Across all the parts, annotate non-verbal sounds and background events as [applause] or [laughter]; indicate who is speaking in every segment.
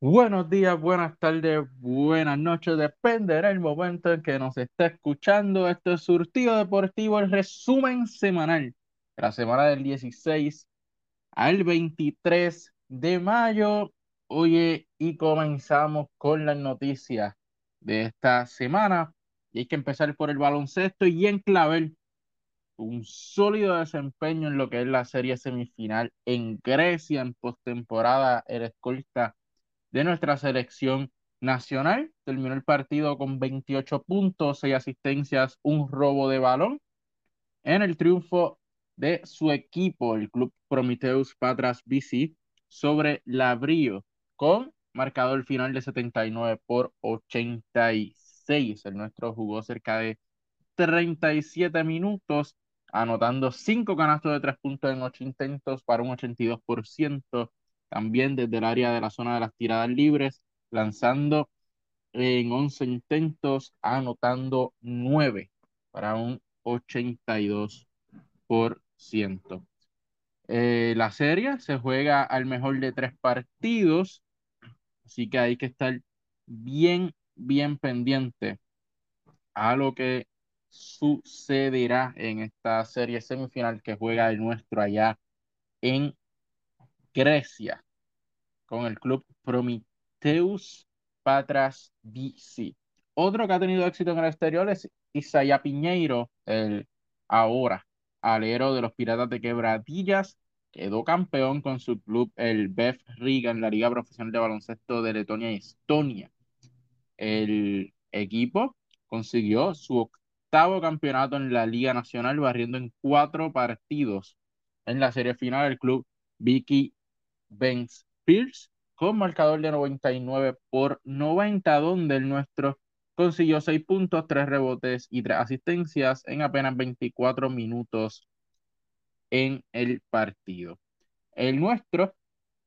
Speaker 1: Buenos días, buenas tardes, buenas noches, dependerá el momento en que nos esté escuchando. Esto es Surtido Deportivo, el resumen semanal de la semana del 16 al 23 de mayo. Oye, y comenzamos con las noticias de esta semana. Y hay que empezar por el baloncesto y en clavel, un sólido desempeño en lo que es la serie semifinal en Grecia en postemporada. El escolta de nuestra selección nacional. Terminó el partido con 28 puntos, 6 asistencias, un robo de balón en el triunfo de su equipo, el Club Prometheus Patras BC, sobre Labrío, con marcador final de 79 por 86. El nuestro jugó cerca de 37 minutos, anotando 5 canastos de 3 puntos en 8 intentos para un 82%. También desde el área de la zona de las tiradas libres, lanzando en 11 intentos, anotando 9 para un 82%. Eh, la serie se juega al mejor de tres partidos, así que hay que estar bien, bien pendiente a lo que sucederá en esta serie semifinal que juega el nuestro allá en Grecia con el club Prometheus Patras BC. Otro que ha tenido éxito en el exterior es Isaiah Piñeiro, el ahora alero de los Piratas de Quebradillas. Quedó campeón con su club, el BEF Riga, en la Liga Profesional de Baloncesto de Letonia y Estonia. El equipo consiguió su octavo campeonato en la Liga Nacional, barriendo en cuatro partidos. En la serie final, el club Vicky Benz Pierce con marcador de 99 por 90, donde el nuestro consiguió 6 puntos, 3 rebotes y 3 asistencias en apenas 24 minutos en el partido. El nuestro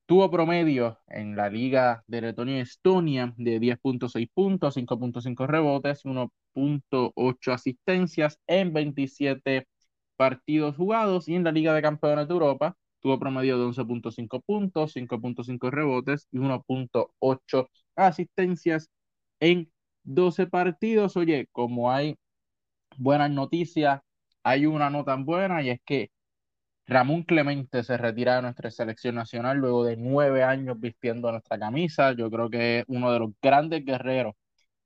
Speaker 1: tuvo promedio en la liga de Letonia y Estonia de 10.6 puntos, 5.5 rebotes, 1.8 asistencias en 27 partidos jugados y en la Liga de Campeones de Europa tuvo promedio de 11.5 puntos, 5.5 rebotes y 1.8 asistencias en 12 partidos. Oye, como hay buenas noticias, hay una no tan buena y es que Ramón Clemente se retira de nuestra selección nacional luego de nueve años vistiendo nuestra camisa. Yo creo que es uno de los grandes guerreros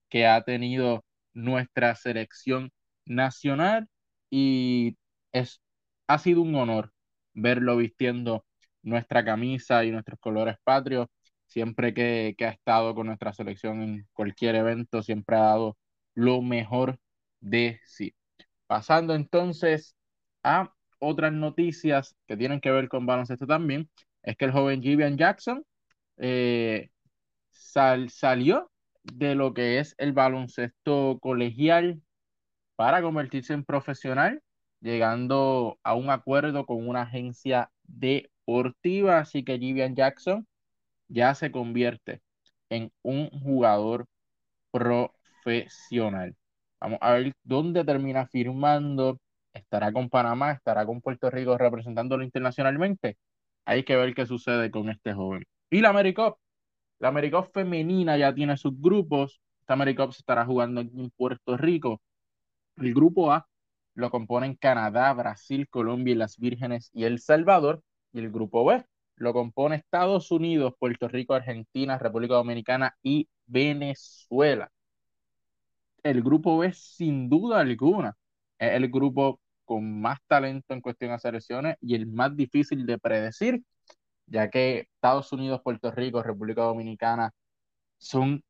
Speaker 1: que ha tenido nuestra selección nacional y es, ha sido un honor verlo vistiendo nuestra camisa y nuestros colores patrios. Siempre que, que ha estado con nuestra selección en cualquier evento, siempre ha dado lo mejor de sí. Pasando entonces a otras noticias que tienen que ver con baloncesto también, es que el joven Jivian Jackson eh, sal, salió de lo que es el baloncesto colegial para convertirse en profesional llegando a un acuerdo con una agencia deportiva, así que Vivian Jackson ya se convierte en un jugador profesional. Vamos a ver dónde termina firmando. ¿Estará con Panamá? ¿Estará con Puerto Rico representándolo internacionalmente? Hay que ver qué sucede con este joven. Y la AmeriCup. La AmeriCup femenina ya tiene sus grupos. Esta AmeriCup se estará jugando en Puerto Rico. El grupo A lo componen Canadá, Brasil, Colombia y las Vírgenes y El Salvador. Y el grupo B lo compone Estados Unidos, Puerto Rico, Argentina, República Dominicana y Venezuela. El grupo B, sin duda alguna, es el grupo con más talento en cuestión de selecciones y el más difícil de predecir, ya que Estados Unidos, Puerto Rico, República Dominicana son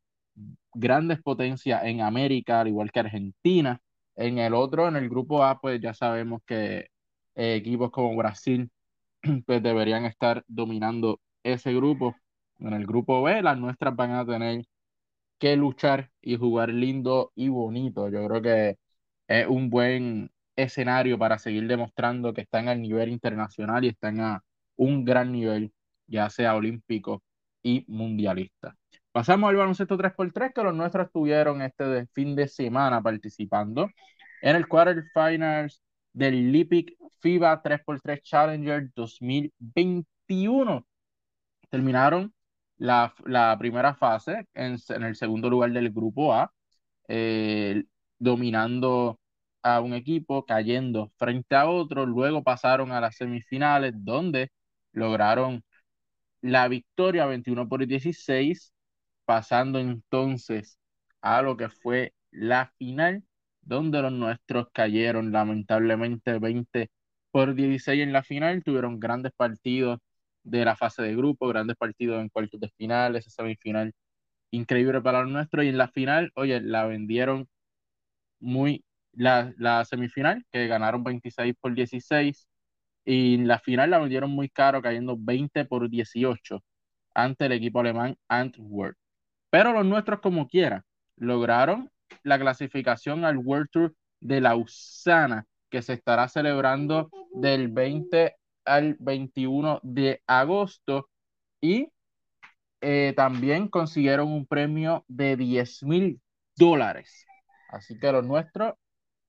Speaker 1: grandes potencias en América, al igual que Argentina. En el otro, en el grupo A, pues ya sabemos que eh, equipos como Brasil [clears throat] pues deberían estar dominando ese grupo. En el grupo B, las nuestras van a tener que luchar y jugar lindo y bonito. Yo creo que es un buen escenario para seguir demostrando que están al nivel internacional y están a un gran nivel, ya sea olímpico y mundialista. Pasamos al baloncesto 3x3, que los nuestros estuvieron este fin de semana participando en el quarterfinals del Lipic FIBA 3x3 Challenger 2021. Terminaron la, la primera fase en, en, el segundo lugar del grupo A, eh, dominando a un equipo, cayendo frente a otro, luego pasaron a las semifinales donde lograron la victoria 21 por 16, pasando entonces a lo que fue la final, donde los nuestros cayeron lamentablemente 20 por 16 en la final, tuvieron grandes partidos de la fase de grupo, grandes partidos en cuartos de finales, esa semifinal increíble para los nuestros, y en la final, oye, la vendieron muy, la, la semifinal, que ganaron 26 por 16, y en la final la vendieron muy caro, cayendo 20 por 18 ante el equipo alemán Antwerp. Pero los nuestros, como quiera, lograron la clasificación al World Tour de Lausana, que se estará celebrando del 20 al 21 de agosto. Y eh, también consiguieron un premio de 10 mil dólares. Así que los nuestros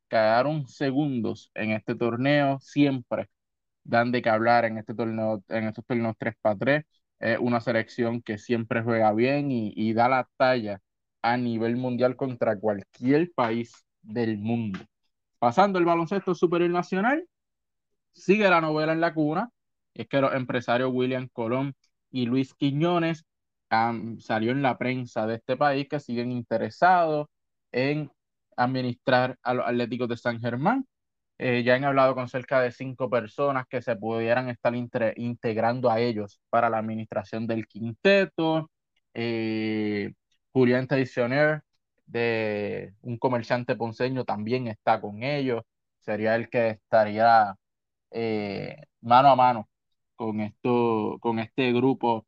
Speaker 1: quedaron segundos en este torneo, siempre dan de que hablar en este torneo, en estos torneos 3 para 3. Es una selección que siempre juega bien y, y da la talla a nivel mundial contra cualquier país del mundo. Pasando el baloncesto superior nacional, sigue la novela en la cuna. Es que los empresarios William Colón y Luis Quiñones um, salió en la prensa de este país que siguen interesados en administrar a los Atléticos de San Germán. Eh, ya han hablado con cerca de cinco personas que se pudieran estar integrando a ellos para la administración del quinteto. Eh, Julián Tradicioner, de un comerciante ponceño, también está con ellos. Sería el que estaría eh, mano a mano con, esto, con este grupo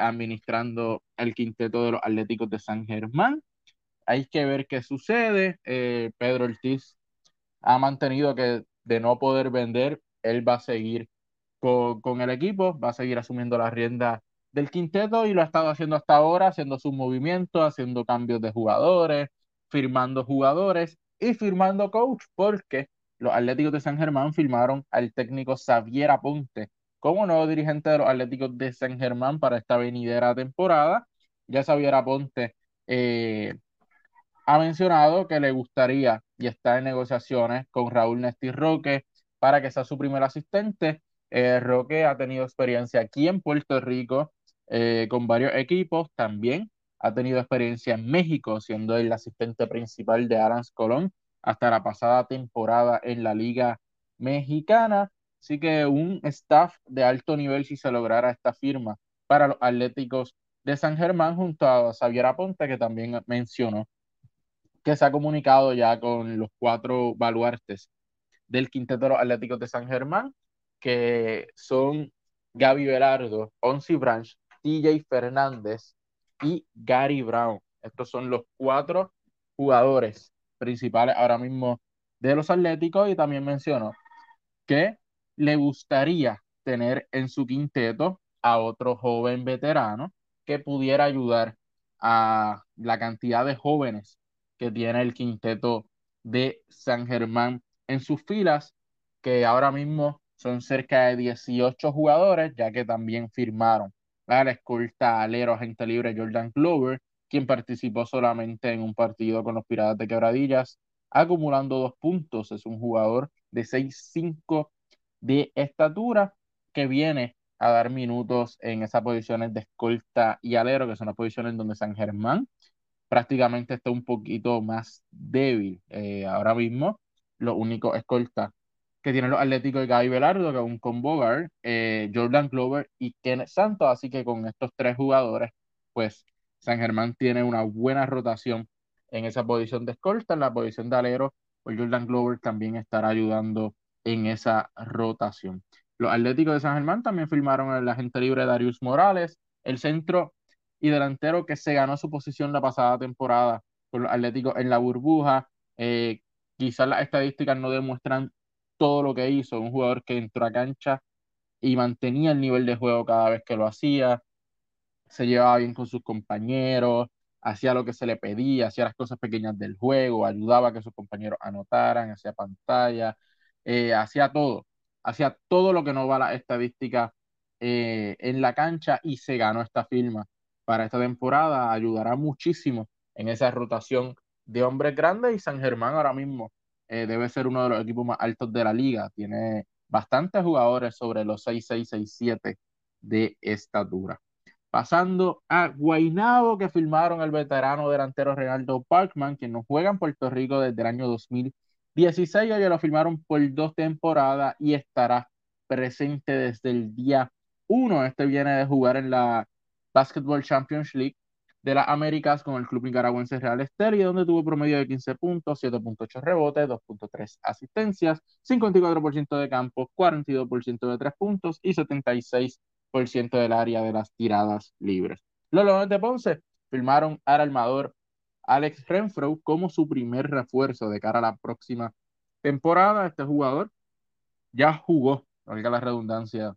Speaker 1: administrando el quinteto de los Atléticos de San Germán. Hay que ver qué sucede. Pedro Ortiz ha mantenido que de no poder vender, él va a seguir con, con el equipo, va a seguir asumiendo la rienda del quinteto y lo ha estado haciendo hasta ahora, haciendo sus movimientos, haciendo cambios de jugadores, firmando jugadores y firmando coach, porque los Atléticos de San Germán firmaron al técnico Xavier Aponte como nuevo dirigente de los Atléticos de San Germán para esta venidera temporada. Ya Xavier Aponte eh, ha mencionado que le gustaría y está en negociaciones con Raúl Nesti Roque para que sea su primer asistente. Eh, Roque ha tenido experiencia aquí en Puerto Rico eh, con varios equipos, también ha tenido experiencia en México, siendo el asistente principal de Arans Colón hasta la pasada temporada en la Liga Mexicana. Así que un staff de alto nivel si se lograra esta firma para los Atléticos de San Germán junto a Xavier Aponte, que también mencionó que se ha comunicado ya con los cuatro baluartes del quinteto de los Atléticos de San Germán, que son Gaby Velardo, Onsi Branch, TJ Fernández y Gary Brown. Estos son los cuatro jugadores principales ahora mismo de los Atléticos y también menciono que le gustaría tener en su quinteto a otro joven veterano que pudiera ayudar a la cantidad de jóvenes que tiene el quinteto de San Germán en sus filas, que ahora mismo son cerca de 18 jugadores, ya que también firmaron la escolta alero agente libre Jordan Glover, quien participó solamente en un partido con los Piratas de Quebradillas, acumulando dos puntos. Es un jugador de 6'5 de estatura que viene a dar minutos en esas posiciones de escolta y alero, que son las posiciones donde San Germán prácticamente está un poquito más débil eh, ahora mismo. Lo único escolta que tienen los Atléticos de Gaby Velardo, que es un combo eh, Jordan Glover y Kenneth Santos. Así que con estos tres jugadores, pues San Germán tiene una buena rotación en esa posición de escolta. En la posición de alero, pues Jordan Glover también estará ayudando en esa rotación. Los Atléticos de San Germán también firmaron el agente libre Darius Morales, el centro y delantero que se ganó su posición la pasada temporada con los Atléticos en la burbuja. Eh, quizás las estadísticas no demuestran todo lo que hizo, un jugador que entró a cancha y mantenía el nivel de juego cada vez que lo hacía, se llevaba bien con sus compañeros, hacía lo que se le pedía, hacía las cosas pequeñas del juego, ayudaba a que sus compañeros anotaran, hacía pantalla, eh, hacía todo, hacía todo lo que no va a la estadística eh, en la cancha y se ganó esta firma para esta temporada. Ayudará muchísimo en esa rotación de hombres grandes y San Germán ahora mismo eh, debe ser uno de los equipos más altos de la liga. Tiene bastantes jugadores sobre los 6'6, 6'7 de estatura. Pasando a Guaynabo, que firmaron el veterano delantero Reinaldo Parkman, quien no juega en Puerto Rico desde el año 2016. Ellos lo firmaron por dos temporadas y estará presente desde el día 1. Este viene de jugar en la Basketball Champions League de las Américas con el club nicaragüense Real Estelí, donde tuvo promedio de 15 puntos, 7.8 rebotes, 2.3 asistencias, 54% de campo, 42% de 3 puntos y 76% del área de las tiradas libres. Los Leones de Ponce firmaron al armador Alex Renfro como su primer refuerzo de cara a la próxima temporada. Este jugador ya jugó, valga la redundancia,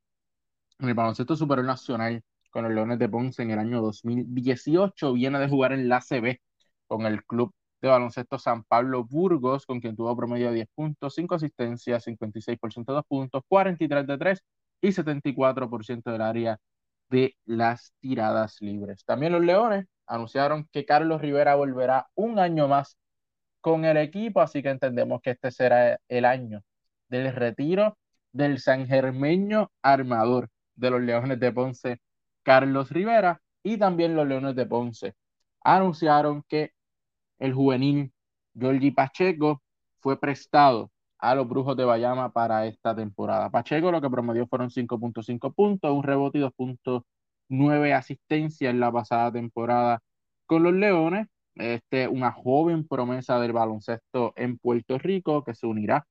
Speaker 1: en el baloncesto superior nacional con los Leones de Ponce en el año 2018. Viene de jugar en la CB con el club de baloncesto San Pablo Burgos, con quien tuvo promedio de 10 puntos, 5 asistencias, 56% de 2 puntos, 43 de 3 y 74% del área de las tiradas libres. También los Leones anunciaron que Carlos Rivera volverá un año más con el equipo, así que entendemos que este será el año del retiro del sangermeño armador de los Leones de Ponce, Carlos Rivera, y también los Leones de Ponce anunciaron que el juvenil Georgie Pacheco fue prestado a los Brujos de Bayama para esta temporada. Pacheco lo que promedió fueron 5.5 puntos, un rebote y 2.9 asistencias en la pasada temporada con los Leones. Este, una joven promesa del baloncesto en Puerto Rico que se unirá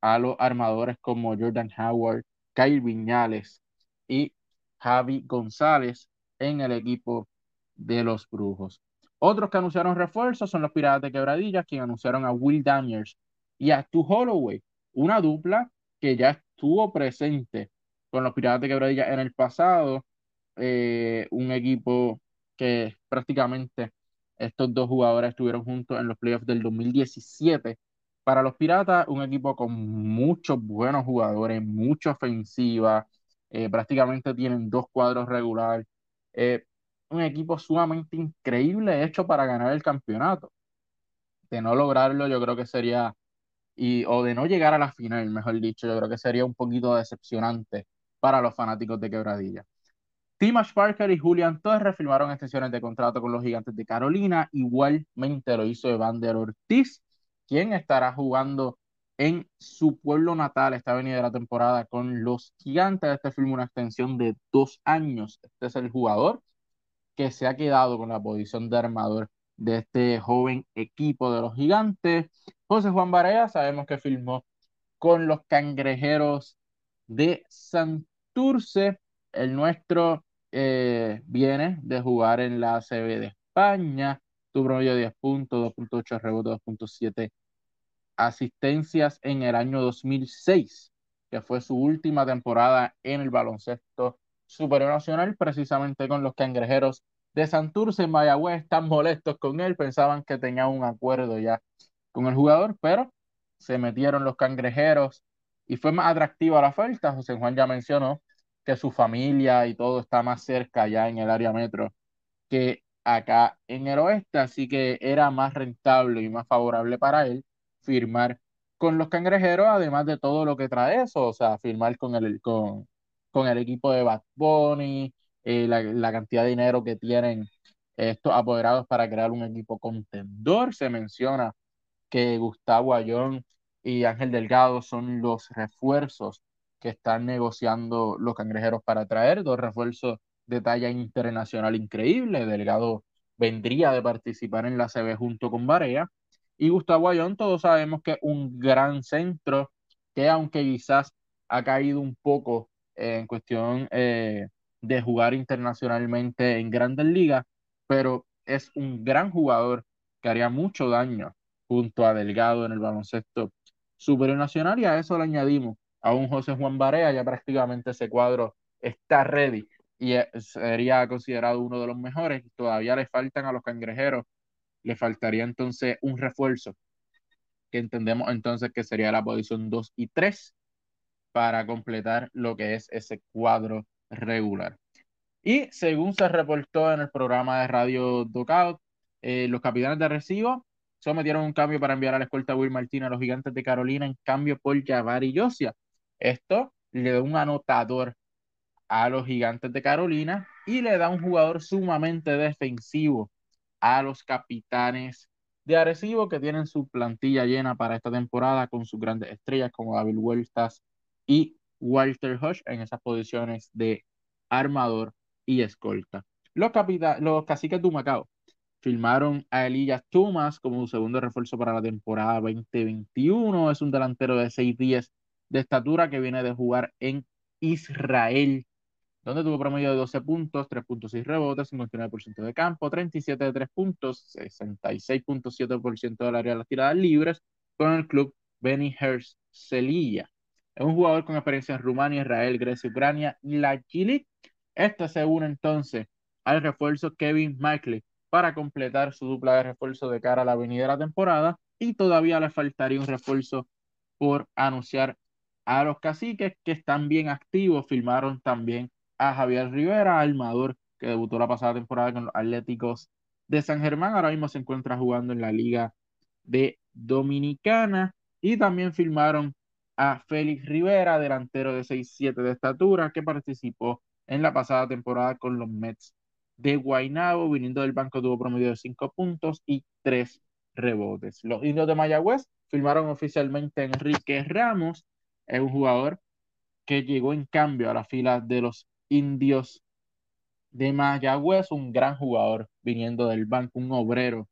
Speaker 1: a los armadores como Jordan Howard, Kyle Viñales y Javi González en el equipo de los Brujos. Otros que anunciaron refuerzos son los Piratas de Quebradillas, quienes anunciaron a Will Daniels y a Stu Holloway, una dupla que ya estuvo presente con los Piratas de Quebradillas en el pasado, eh, un equipo que prácticamente estos dos jugadores estuvieron juntos en los playoffs del 2017. Para los Piratas, un equipo con muchos buenos jugadores, mucha ofensiva, eh, prácticamente tienen dos cuadros regulares. Eh, un equipo sumamente increíble hecho para ganar el campeonato. De no lograrlo, yo creo que sería, y, o de no llegar a la final, mejor dicho, yo creo que sería un poquito decepcionante para los fanáticos de Quebradilla. Timash Parker y Julian Torres firmaron extensiones de contrato con los Gigantes de Carolina. Igualmente lo hizo Evander Ortiz, quien estará jugando en su pueblo natal esta venida la temporada con los Gigantes. Este firma una extensión de dos años. Este es el jugador que se ha quedado con la posición de armador de este joven equipo de los gigantes. José Juan Barea, sabemos que firmó con los cangrejeros de Santurce. El nuestro eh, viene de jugar en la CB de España. Tuvo promedio de 10 puntos, 2.8 rebotes, 2.7 asistencias en el año 2006, que fue su última temporada en el baloncesto superior nacional, precisamente con los cangrejeros de Santurce en Mayagüez, están molestos con él, pensaban que tenía un acuerdo ya con el jugador, pero se metieron los cangrejeros y fue más atractiva la oferta. José Juan ya mencionó que su familia y todo está más cerca ya en el área metro que acá en el oeste, así que era más rentable y más favorable para él firmar con los cangrejeros, además de todo lo que trae eso, o sea, firmar con el, con, con el equipo de Bad Bunny, eh, la, cantidad de dinero que tienen estos apoderados para crear un equipo contendor. Se menciona que Gustavo Ayón y Ángel Delgado son los refuerzos que están negociando los cangrejeros para traer, dos refuerzos de talla internacional increíble. Delgado vendría de participar en la CB junto con Barea. Y Gustavo Ayón, todos sabemos que es un gran centro que aunque quizás ha caído un poco en cuestión eh, de jugar internacionalmente en grandes ligas, pero es un gran jugador que haría mucho daño junto a Delgado en el baloncesto superior nacional y a eso le añadimos a un José Juan Barea, ya prácticamente ese cuadro está ready y sería considerado uno de los mejores. Todavía le faltan a los cangrejeros, le faltaría entonces un refuerzo, que entendemos entonces que sería la posición 2 y 3 para completar lo que es ese cuadro regular. Y según se reportó en el programa de radio Docout, eh, los capitanes de Recibo sometieron un cambio para enviar a la escolta Will Martínez a los gigantes de Carolina en cambio por Javari Yosia. Esto le da un anotador a los gigantes de Carolina y le da un jugador sumamente defensivo a los capitanes de Arecibo que tienen su plantilla llena para esta temporada con sus grandes estrellas como David Huertas y Walter Hodge en esas posiciones de armador y escolta. Los, los caciques de Humacao firmaron a Elías Thomas como segundo refuerzo para la temporada 2021. Es un delantero de 6'10 de estatura que viene de jugar en Israel donde tuvo promedio de 12 puntos, 3.6 rebotes, 59% de campo, 37 de 3 puntos, 66.7% del área de las tiradas libres con el club Benny Hurst Celilla. Es un jugador con experiencia en Rumania, Israel, Grecia, Ucrania y la Chile. Este se une entonces al refuerzo Kevin Mickley para completar su dupla de refuerzo de cara a la venidera temporada y todavía le faltaría un refuerzo por anunciar a los caciques que están bien activos, firmaron también a Javier Rivera, armador que debutó la pasada temporada con los Atléticos de San Germán. Ahora mismo se encuentra jugando en la Liga de Dominicana. Y también firmaron a Félix Rivera, delantero de 6'7 de estatura, que participó en la pasada temporada con los Mets de Guaynabo. Viniendo del banco tuvo promedio de 5 puntos y 3 rebotes. Los indios de Mayagüez firmaron oficialmente a Enrique Ramos, es un jugador que llegó en cambio a la fila de los Indios de Mayagüez, un gran jugador viniendo del banco, un obrero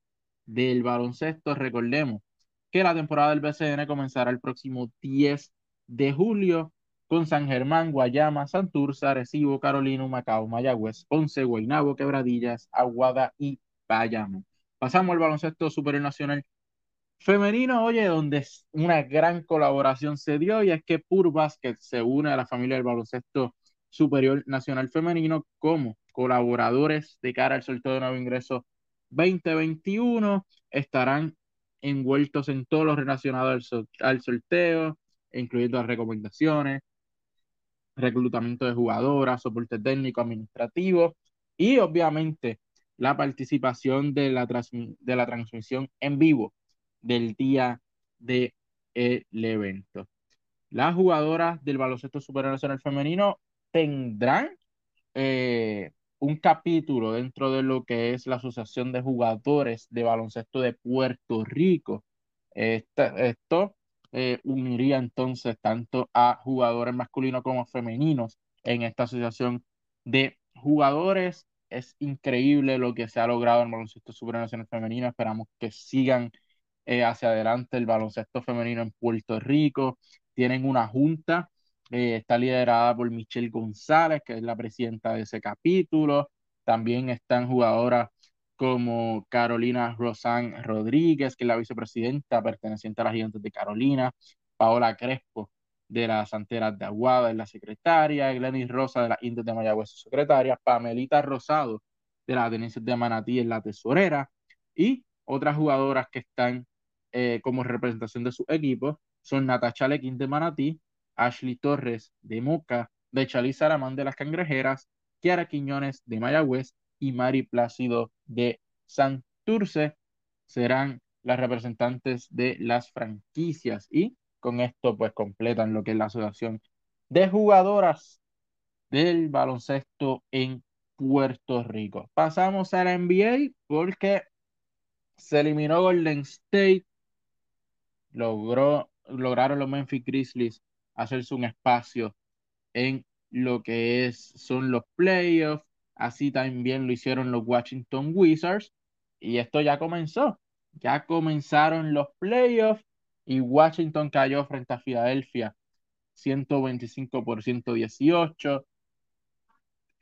Speaker 1: del baloncesto. Recordemos que la temporada del BCN comenzará el próximo 10 de julio con San Germán, Guayama, Santurce, Arecibo, Carolina, Macao, Mayagüez, Ponce, Guaynabo, Quebradillas, Aguada y Bayamo. Pasamos al baloncesto superior nacional femenino, oye, donde una gran colaboración se dio y es que Pur Basket se une a la familia del baloncesto Superior Nacional Femenino como colaboradores de cara al sorteo de nuevo ingreso 2021. Estarán envueltos en todo lo relacionado al, sorteo, incluyendo las recomendaciones, reclutamiento de jugadoras, soporte técnico, administrativo y obviamente la participación de la, de transmisión en vivo del día del evento. Las jugadoras del baloncesto superior nacional femenino tendrán eh, un capítulo dentro de lo que es la Asociación de Jugadores de Baloncesto de Puerto Rico. esto eh, uniría entonces tanto a jugadores masculinos como femeninos en esta asociación de jugadores. Es increíble lo que se ha logrado en el baloncesto supranacional femenino. Esperamos que sigan eh, hacia adelante el baloncesto femenino en Puerto Rico. Tienen una junta eh, está liderada por Michelle González, que es la presidenta de ese capítulo. También están jugadoras como Carolina Rosan Rodríguez, que es la vicepresidenta perteneciente a las Gigantes de Carolina. Paola Crespo, de las Santeras de Aguada, es la secretaria. Glenis Rosa, de las Indias de Mayagüez, secretaria. Pamelita Rosado, de las Atenenses de Manatí, es la tesorera. Y otras jugadoras que están eh, como representación de su equipo son Natacha Lequín de Manatí, Ashley Torres de Moca, de Chalí Saramán de las Cangrejeras, Kiara Quiñones de Mayagüez y Mari Plácido de Santurce serán las representantes de las franquicias y con esto pues completan lo que es la asociación de jugadoras del baloncesto en Puerto Rico. Pasamos a la NBA porque se eliminó Golden State, logró, lograron los Memphis Grizzlies hacerse un espacio en lo que es, son los playoffs. Así también lo hicieron los Washington Wizards. Y esto ya comenzó. Ya comenzaron los playoffs y Washington cayó frente a Filadelfia 125 por 118.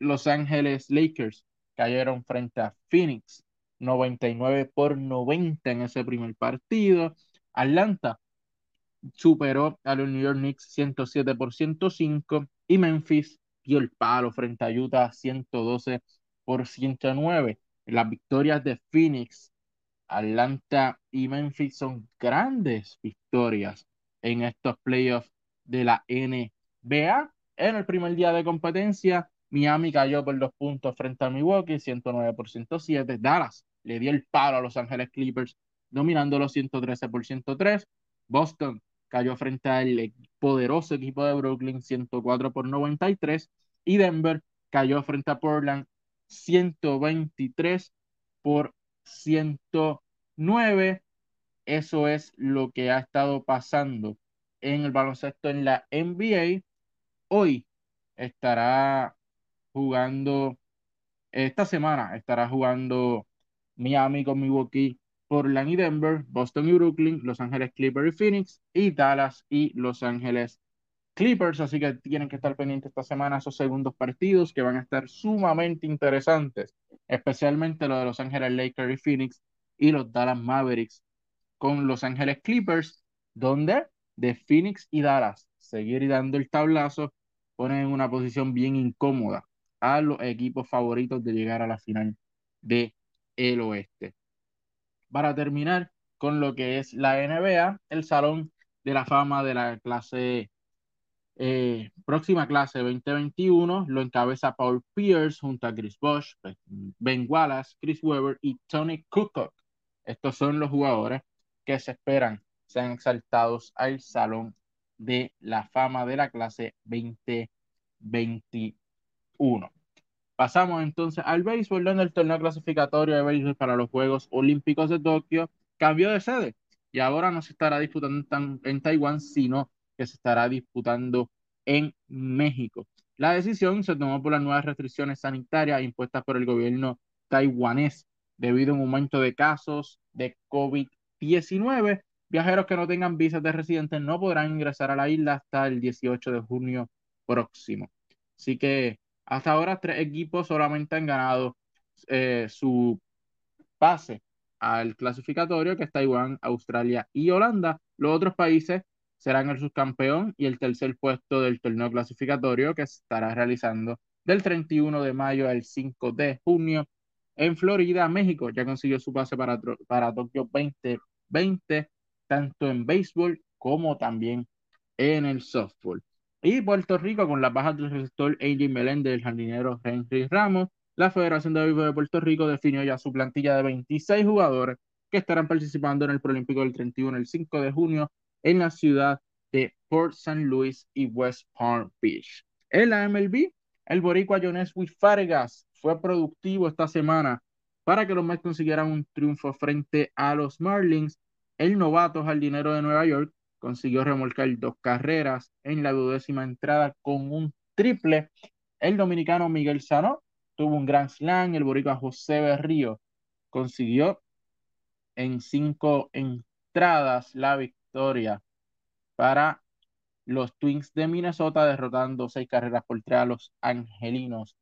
Speaker 1: Los Ángeles Lakers cayeron frente a Phoenix 99 por 90 en ese primer partido. Atlanta superó a los New York Knicks 107 por 105 y Memphis dio el palo frente a Utah 112 por 109. Las victorias de Phoenix, Atlanta y Memphis son grandes victorias en estos playoffs de la NBA. En el primer día de competencia, Miami cayó por dos puntos frente a Milwaukee, 109 por 107. Dallas le dio el palo a Los Ángeles Clippers, dominando los 113 por 103. Boston cayó frente al poderoso equipo de Brooklyn, 104 por 93. Y Denver cayó frente a Portland, 123 por 109. Eso es lo que ha estado pasando en el baloncesto en la NBA. Hoy estará jugando, esta semana estará jugando Miami con Milwaukee, Portland y Denver, Boston y Brooklyn, Los Ángeles Clippers y Phoenix, y Dallas y Los Ángeles Clippers. Así que tienen que estar pendientes esta semana esos segundos partidos que van a estar sumamente interesantes, especialmente lo de Los Ángeles Lakers y Phoenix y los Dallas Mavericks con Los Ángeles Clippers, donde de Phoenix y Dallas seguir dando el tablazo ponen en una posición bien incómoda a los equipos favoritos de llegar a la final de el oeste. Para terminar con lo que es la NBA, el Salón de la Fama de la clase eh, próxima clase 2021 lo encabeza Paul Pierce junto a Chris Bosh, Ben Wallace, Chris Weber y Tony Kukoc. Estos son los jugadores que se esperan sean exaltados al Salón de la Fama de la clase 2021. Pasamos entonces al béisbol, donde el torneo clasificatorio de béisbol para los Juegos Olímpicos de Tokio cambió de sede y ahora no se estará disputando en, Taiwán, sino que se estará disputando en México. La decisión se tomó por las nuevas restricciones sanitarias impuestas por el gobierno taiwanés debido a un aumento de casos de COVID-19 Viajeros que no tengan visas de residentes no podrán ingresar a la isla hasta el 18 de junio próximo. Así que hasta ahora tres equipos solamente han ganado eh, su pase al clasificatorio, que es Taiwán, Australia y Holanda. Los otros países serán el subcampeón y el tercer puesto del torneo clasificatorio que estará realizando del 31 de mayo al 5 de junio en Florida, México. Ya consiguió su pase para, para Tokio 2020 tanto en béisbol como también en el softball. Y Puerto Rico, con las bajas del receptor AJ Meléndez, el jardinero Henry Ramos, la Federación de Béisbol de Puerto Rico definió ya su plantilla de 26 jugadores que estarán participando en el Prolímpico del 31 el 5 de junio en la ciudad de Port St. Louis y West Palm Beach. En la MLB, el boricua Jones Fargas fue productivo esta semana para que los Mets consiguieran un triunfo frente a los Marlins el novato jardinero de Nueva York consiguió remolcar dos carreras en la duodécima entrada con un triple. El dominicano Miguel Sano tuvo un gran slam. El boricua José Berrío consiguió en cinco entradas la victoria para los Twins de Minnesota, derrotando seis carreras por tres a los angelinos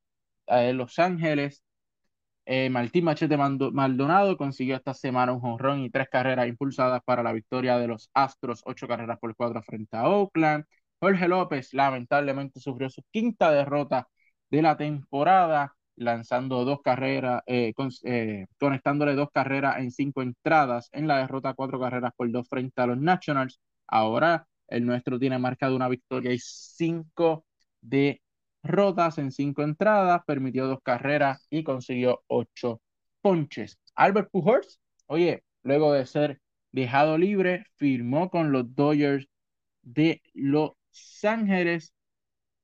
Speaker 1: de Los Ángeles. Eh, Martín Machete Maldonado consiguió esta semana un jonrón y tres carreras impulsadas para la victoria de los Astros, ocho carreras por cuatro frente a Oakland. Jorge López lamentablemente sufrió su quinta derrota de la temporada, lanzando dos carreras, eh, eh, conectándole dos carreras en cinco entradas en la derrota, cuatro carreras por dos frente a los Nationals. Ahora el nuestro tiene marcado una victoria y cinco de rotas en cinco entradas, permitió dos carreras y consiguió ocho ponches. Albert Pujols, oye, luego de ser dejado libre, firmó con los Dodgers de Los Ángeles.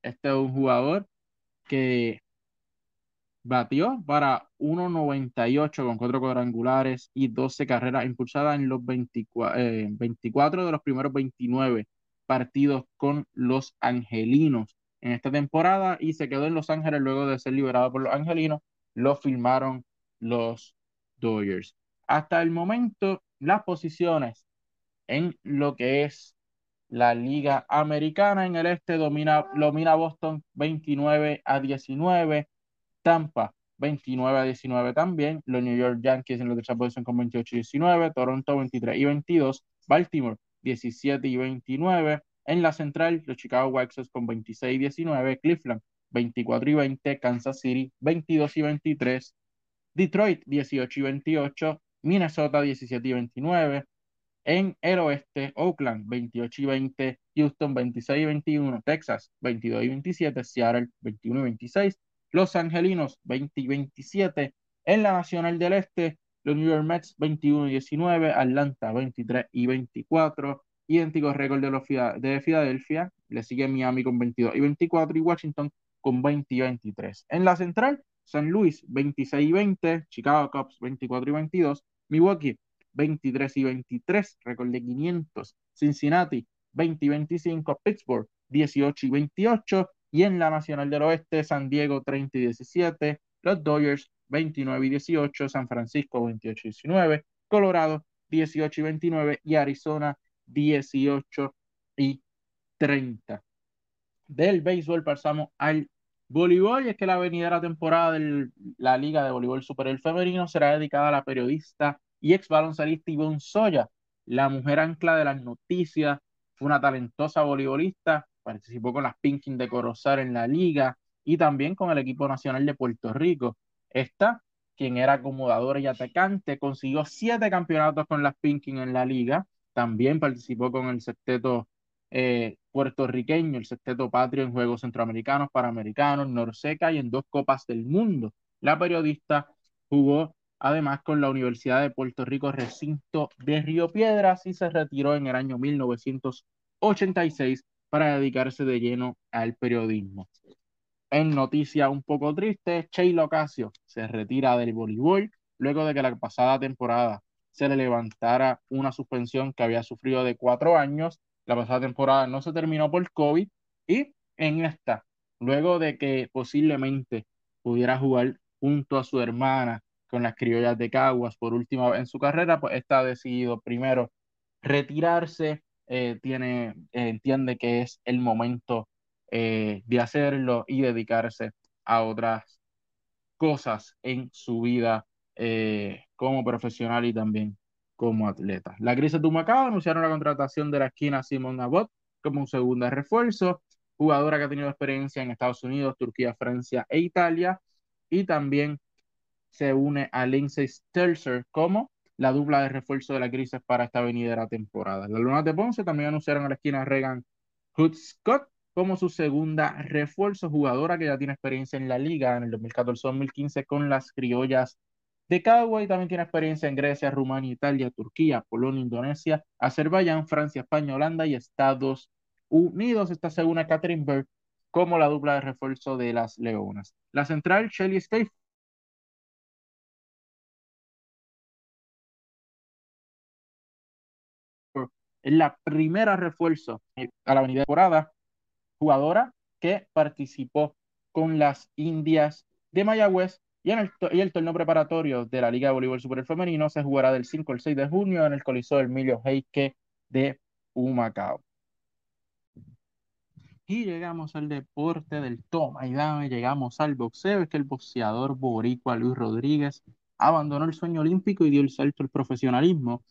Speaker 1: Este es un jugador que batió para 1.98 con cuatro cuadrangulares y 12 carreras impulsadas en los 24, 24 eh, de los primeros 29 partidos con los angelinos en esta temporada y se quedó en Los Ángeles luego de ser liberado por los angelinos. Lo firmaron los Dodgers. Hasta el momento, las posiciones en lo que es la Liga Americana en el este domina, domina Boston 29 a 19, Tampa 29 a 19 también, los New York Yankees en la tercera posición con 28 y 19, Toronto 23 y 22, Baltimore 17 y 29, en la central, los Chicago White Sox con 26 y 19, Cleveland 24 y 20, Kansas City 22 y 23, Detroit 18 y 28, Minnesota 17 y 29, en el oeste, Oakland 28 y 20, Houston 26 y 21, Texas 22 y 27, Seattle 21 y 26, Los Angelinos 20 y 27. En la Nacional del Este, los New York Mets 21 y 19, Atlanta 23 y 24, idéntico récord de, los de Filadelfia, le sigue Miami con 22 y 24 y Washington con 20 y 23. En la central, San Luis 26 y 20, Chicago Cubs 24 y 22, Milwaukee 23 y 23, récord de 500, Cincinnati 20 y 25, Pittsburgh 18 y 28, y en la Nacional del Oeste, San Diego 30 y 17, los Dodgers 29 y 18, San Francisco 28 y 19, Colorado 18 y 29 y Arizona 18 y 30. Del béisbol pasamos al voleibol y es que la venidera temporada de la Liga de Voleibol Superior Femenino será dedicada a la periodista y ex baloncelista Ivonne Soya, la mujer ancla de las noticias, fue una talentosa voleibolista, participó con las Pinkin de Corozal en la liga y también con el equipo nacional de Puerto Rico. Esta, quien era acomodadora y atacante, consiguió siete campeonatos con las Pinkin en la liga, también participó con el sexteto eh, puertorriqueño, el sexteto patrio en Juegos Centroamericanos, Panamericanos, Norseca y en dos Copas del Mundo. La periodista jugó además con la Universidad de Puerto Rico Recinto de Río Piedras y se retiró en el año 1986 para dedicarse de lleno al periodismo. En noticia un poco triste, Sheila Ocasio se retira del voleibol luego de que la pasada temporada se le levantara una suspensión que había sufrido de cuatro años. La pasada temporada no se terminó por COVID y en esta, luego de que posiblemente pudiera jugar junto a su hermana con las criollas de Caguas por última vez en su carrera, pues está decidido primero retirarse, eh, tiene, entiende que es el momento eh, de hacerlo y dedicarse a otras cosas en su vida eh, como profesional y también como atleta. La crisis de Humacao anunciaron la contratación de la esquina Simon Abbott como un segundo refuerzo, jugadora que ha tenido experiencia en Estados Unidos, Turquía, Francia e Italia, y también se une a Lindsay Stelzer como la dupla de refuerzo de la crisis para esta venidera temporada. Las Lunas de Ponce también anunciaron a la esquina Regan Hood Scott como su segunda refuerzo, jugadora que ya tiene experiencia en la liga en el 2014-2015 con las criollas de Cagua y también tiene experiencia en Grecia, Rumania, Italia, Turquía, Polonia, Indonesia, Azerbaiyán, Francia, España, Holanda y Estados Unidos. Esta segunda Catherine Berg como la dupla de refuerzo de las Leonas. La central, Shelly Stay es la primera refuerzo a la avenida temporada, jugadora que participó con las Indias de Mayagüez y, en el, y el torneo preparatorio de la Liga de Voleibol Super Femenino se jugará del 5 al 6 de junio en el Coliseo Emilio Heike de Humacao. Y llegamos al deporte del toma y dame, llegamos al boxeo, es que el boxeador boricua Luis Rodríguez abandonó el sueño olímpico y dio el salto al profesionalismo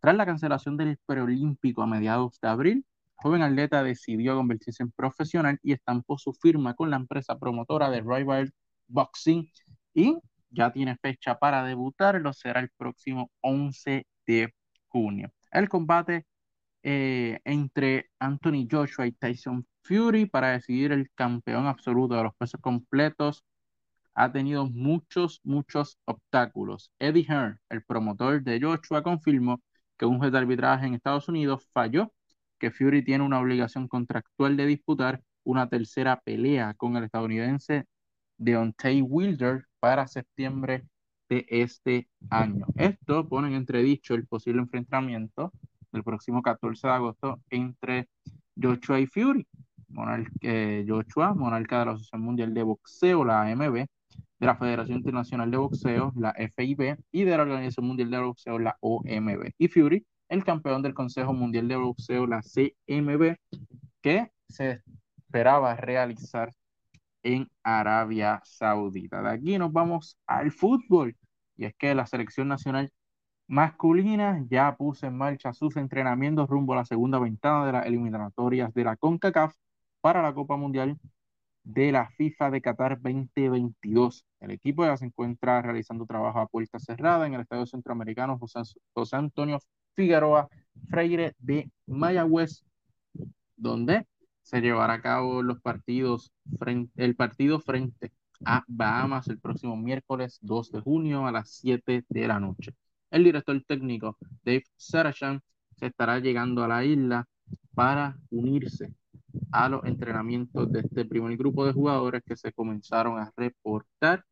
Speaker 1: tras la cancelación del preolímpico a mediados de abril, el joven atleta decidió convertirse en profesional y estampó su firma con la empresa promotora de Rival Boxing y ya tiene fecha para debutar, lo será el próximo 11 de junio. El combate eh, entre Anthony Joshua y Tyson Fury para decidir el campeón absoluto de los pesos completos ha tenido muchos, muchos obstáculos. Eddie Hearn, el promotor de Joshua, confirmó que un juez de arbitraje en Estados Unidos falló que Fury tiene una obligación contractual de disputar una tercera pelea con el estadounidense Deontay Wilder para septiembre de este año. Esto pone en entredicho el posible enfrentamiento del próximo 14 de agosto entre Joshua y Fury. Eh, Joshua, monarca de la Asociación Mundial de Boxeo, la AMB, de la Federación Internacional de Boxeo, la FIB, y de la Organización Mundial de Boxeo, la OMB. Y Fury, el campeón del Consejo Mundial de Boxeo, la CMB, que se esperaba realizar en Arabia Saudita. De aquí nos vamos al fútbol. Y es que la selección nacional masculina ya puso en marcha sus entrenamientos rumbo a la segunda ventana de las eliminatorias de la CONCACAF para la Copa Mundial de la FIFA de Qatar 2022. El equipo ya se encuentra realizando trabajo a puerta cerrada en el Estadio Centroamericano José, Antonio Figueroa Freire de Mayagüez, donde se llevará a cabo los partidos frente, el partido frente a Bahamas el próximo miércoles 2 de junio a las 7 de la noche. El director técnico Dave Sarachan se estará llegando a la isla para unirse a los entrenamientos de este primer grupo de jugadores que se comenzaron a reportar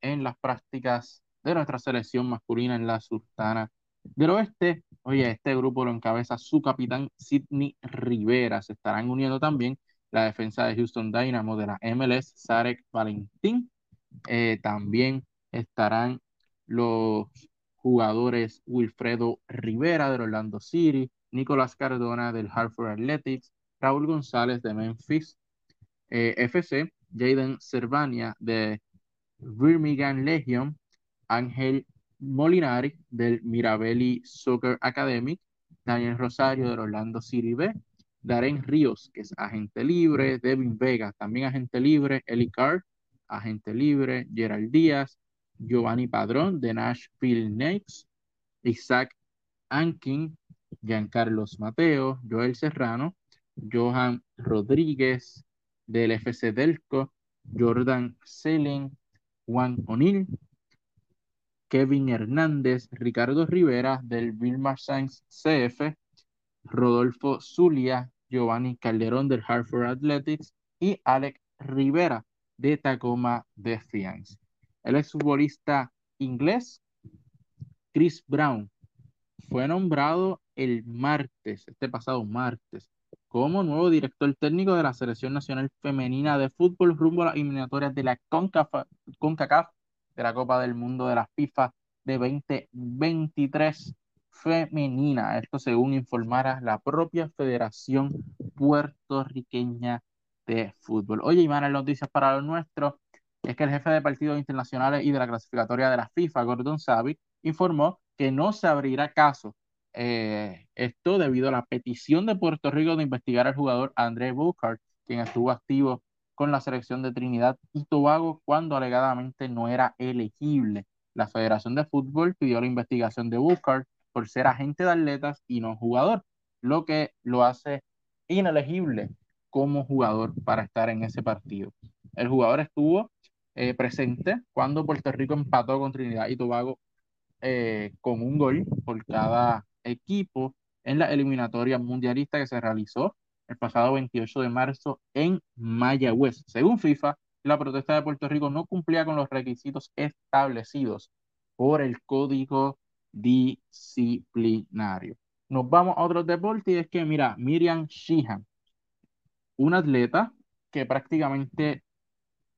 Speaker 1: en las prácticas de nuestra selección masculina en la Sultana del Oeste. Oye, este grupo lo encabeza su capitán Sidney Rivera. Se estarán uniendo también la defensa de Houston Dynamo de la MLS, Sarek Valentín. Eh, también estarán los jugadores Wilfredo Rivera de Orlando City, Nicolás Cardona del Hartford Athletics, Raúl González de Memphis eh, FC, Jaden Cervania de Birmingham Legion, Ángel Molinari del Mirabelli Soccer Academy, Daniel Rosario del Orlando City B, Darren Ríos, que es agente libre, Devin Vega, también agente libre, Eli Carr, agente libre, Gerald Díaz, Giovanni Padrón de Nashville Knicks, Isaac Ankin, Giancarlos Mateo, Joel Serrano, Johan Rodríguez del FC Delco, Jordan Selin, Juan O'Neill, Kevin Hernández, Ricardo Rivera del Vilmar Sainz CF, Rodolfo Zulia, Giovanni Calderón del Hartford Athletics y Alex Rivera de Tacoma Defiance. El exfutbolista inglés Chris Brown fue nombrado el martes, este pasado martes, como nuevo director técnico de la Selección Nacional Femenina de Fútbol rumbo a las eliminatorias de la CONCACAF de la Copa del Mundo de la FIFA de 2023 femenina. Esto según informara la propia Federación Puertorriqueña de Fútbol. Oye, y malas noticias para los nuestros es que el jefe de partidos internacionales y de la clasificatoria de la FIFA, Gordon Savic, informó que no se abrirá caso eh, esto debido a la petición de Puerto Rico de investigar al jugador André Buchard, quien estuvo activo con la selección de Trinidad y Tobago cuando alegadamente no era elegible. La Federación de Fútbol pidió la investigación de Buchard por ser agente de atletas y no jugador, lo que lo hace inelegible como jugador para estar en ese partido. El jugador estuvo eh, presente cuando Puerto Rico empató con Trinidad y Tobago eh, con un gol por cada equipo en la eliminatoria mundialista que se realizó el pasado 28 de marzo en Mayagüez. Según FIFA, la protesta de Puerto Rico no cumplía con los requisitos establecidos por el Código Disciplinario. Nos vamos a otro deporte y es que, mira, Miriam Sheehan, una atleta que prácticamente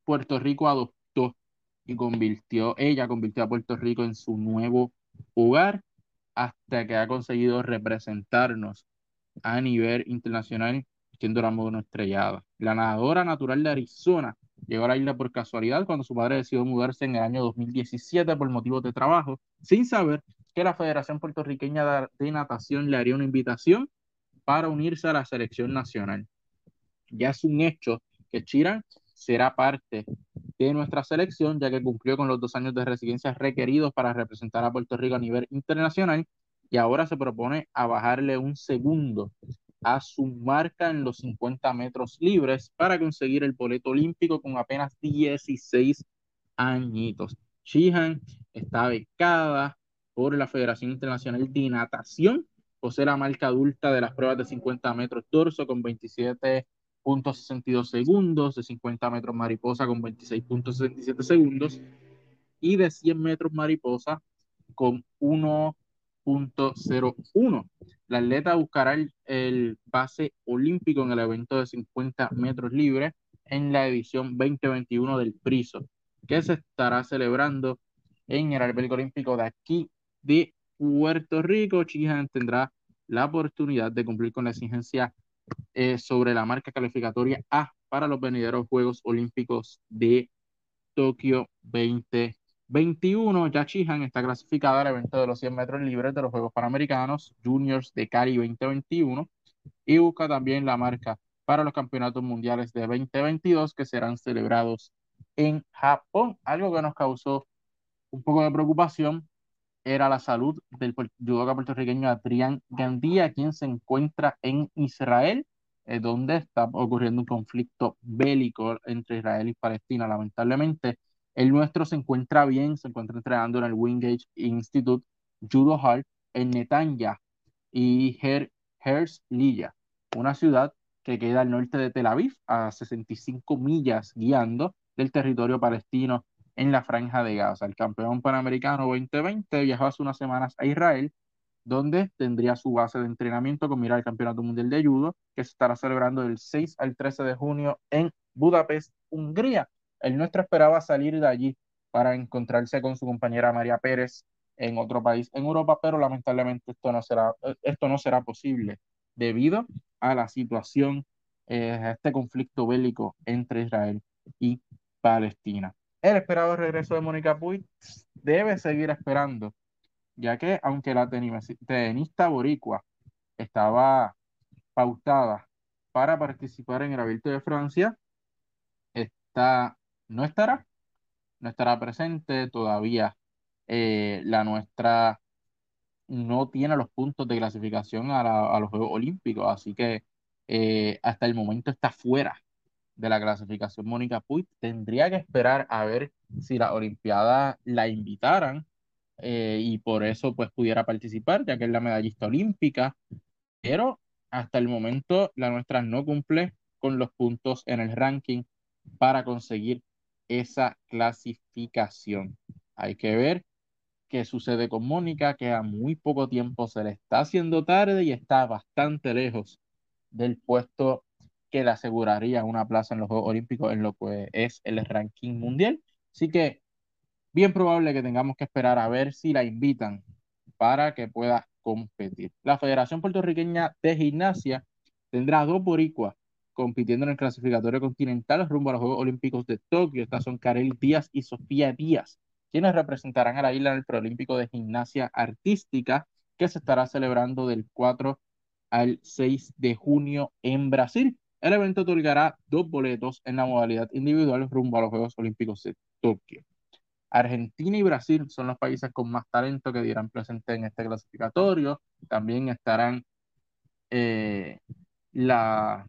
Speaker 1: Puerto Rico adoptó y convirtió, ella convirtió a Puerto Rico en su nuevo hogar hasta que ha conseguido representarnos a nivel internacional siendo la modo estrellada. La nadadora natural de Arizona llegó a la isla por casualidad cuando su padre decidió mudarse en el año 2017 por motivos de trabajo, sin saber que la Federación Puertorriqueña de Natación le haría una invitación para unirse a la selección nacional. Ya es un hecho que Chiran será parte de nuestra selección, ya que cumplió con los dos años de residencia requeridos para representar a Puerto Rico a nivel internacional y ahora se propone bajarle un segundo a su marca en los 50 metros libres para conseguir el boleto olímpico con apenas 16 añitos. Sheehan está becada por la Federación Internacional de Natación, posee la marca adulta de las pruebas de 50 metros torso con 27.62 segundos, de 50 metros mariposa con 26.67 segundos y de 100 metros mariposa con 1 .01. La atleta buscará el, el, pase olímpico en el evento de 50 metros libres en la edición 2021 del Priso, que se estará celebrando en el albergue olímpico de aquí de Puerto Rico. Chihan tendrá la oportunidad de cumplir con la exigencia eh, sobre la marca calificatoria A para los venideros Juegos Olímpicos de Tokio 2020. 21, ya Chihan está clasificada al evento de los 100 metros libres de los Juegos Panamericanos Juniors de Cali 2021 y busca también la marca para los campeonatos mundiales de 2022 que serán celebrados en Japón. Algo que nos causó un poco de preocupación era la salud del judoka puertorriqueño Adrián Gandía, quien se encuentra en Israel eh, donde está ocurriendo un conflicto bélico entre Israel y Palestina. Lamentablemente, el nuestro se encuentra bien, se encuentra entrenando en el Wingate Institute Judo Hall en Netanya y Her Herzliya, una ciudad que queda al norte de Tel Aviv, a 65 millas guiando del territorio palestino en la franja de Gaza. El campeón panamericano 2020 viajó hace unas semanas a Israel donde tendría su base de entrenamiento con mirar el Campeonato Mundial de Judo, que se estará celebrando del 6 al 13 de junio en Budapest, Hungría. El nuestro esperaba salir de allí para encontrarse con su compañera María Pérez en otro país en Europa, pero lamentablemente esto no será, esto no será posible debido a la situación, eh, a este conflicto bélico entre Israel y Palestina. El esperado regreso de Mónica Puig debe seguir esperando ya que aunque la tenista boricua estaba pautada para participar en el Abierto de Francia, está, no estará, no estará presente todavía. Eh, la nuestra no tiene los puntos de clasificación a, los Juegos Olímpicos, así que eh, hasta el momento está fuera de la clasificación Mónica Puig. Tendría que esperar a ver si las Olimpiadas la invitaran eh, y por eso pues pudiera participar, ya que es la medallista olímpica, pero hasta el momento la nuestra no cumple con los puntos en el ranking para conseguir esa clasificación. Hay que ver qué sucede con Mónica, que a muy poco tiempo se le está haciendo tarde y está bastante lejos del puesto que le aseguraría una plaza en los Juegos Olímpicos en lo que es el ranking mundial. Así que bien probable que tengamos que esperar a ver si la invitan para que pueda competir. La Federación Puertorriqueña de Gimnasia tendrá dos boricuas compitiendo en el clasificatorio continental rumbo a los Juegos Olímpicos de Tokio. Estas son Karel Díaz y Sofía Díaz, quienes representarán a la isla en el Preolímpico de Gimnasia Artística, que se estará celebrando del 4 al 6 de junio en Brasil. El evento otorgará dos boletos en la modalidad individual rumbo a los Juegos Olímpicos de Tokio. Argentina y Brasil son los países con más talento que dirán presente en este clasificatorio. También estarán eh, la,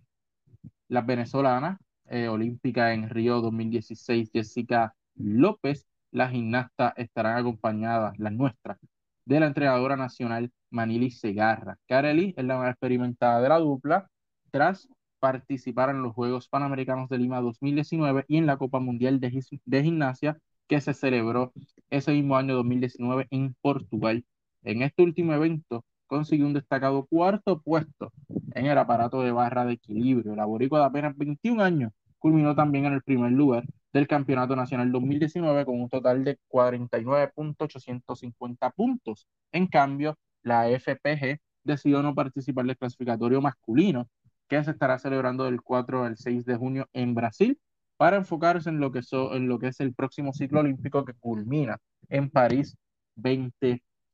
Speaker 1: las venezolanas eh, olímpica en Río 2016, Jessica López. Las gimnastas estarán acompañadas, las nuestras, de la entrenadora nacional Manili Segarra. Kareli es la más experimentada de la dupla tras participar en los Juegos Panamericanos de Lima 2019 y en la Copa Mundial de, de Gimnasia que se celebró ese mismo año 2019 en Portugal. En este último evento consiguió un destacado cuarto puesto en el aparato de barra de equilibrio. La boricua de apenas 21 años culminó también en el primer lugar del Campeonato Nacional 2019 con un total de 49.850 puntos. En cambio, la FPG decidió no participar del clasificatorio masculino que se estará celebrando del 4 al 6 de junio en Brasil para enfocarse en lo que, en lo que es el próximo ciclo olímpico que culmina en París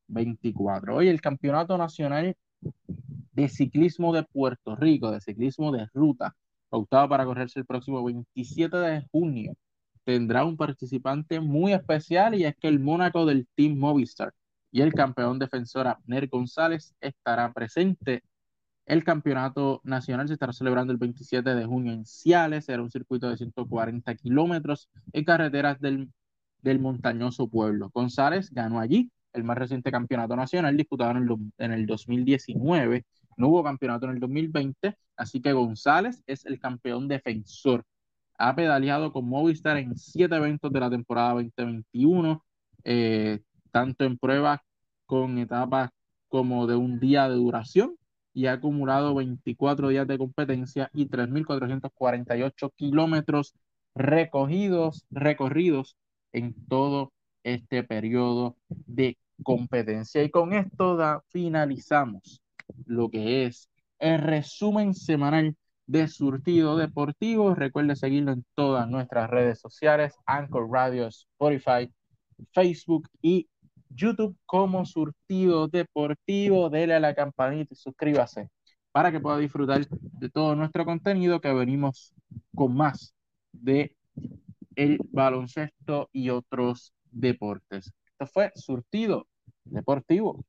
Speaker 1: 2024. Hoy el Campeonato Nacional de Ciclismo de Puerto Rico, de ciclismo de ruta, pautado para correrse el próximo 27 de junio, tendrá un participante muy especial y es que el Mónaco del Team Movistar y el campeón defensor Abner González estará presente el campeonato nacional se estará celebrando el 27 de junio en Ciales, será un circuito de 140 kilómetros en carreteras del, del montañoso pueblo. González ganó allí el más reciente campeonato nacional disputado en el, en el 2019. No hubo campeonato en el 2020, así que González es el campeón defensor. Ha pedaleado con Movistar en siete eventos de la temporada 2021, eh, tanto en pruebas con etapas como de un día de duración y ha acumulado 24 días de competencia y 3.448 kilómetros recogidos, recorridos en todo este periodo de competencia. Y con esto da, finalizamos lo que es el resumen semanal de Surtido Deportivo. Recuerde seguirlo en todas nuestras redes sociales, Anchor Radio, Spotify, Facebook y YouTube como Surtido Deportivo. Dele a la campanita y suscríbase para que pueda disfrutar de todo nuestro contenido que venimos con más de el baloncesto y otros deportes. Esto fue Surtido Deportivo.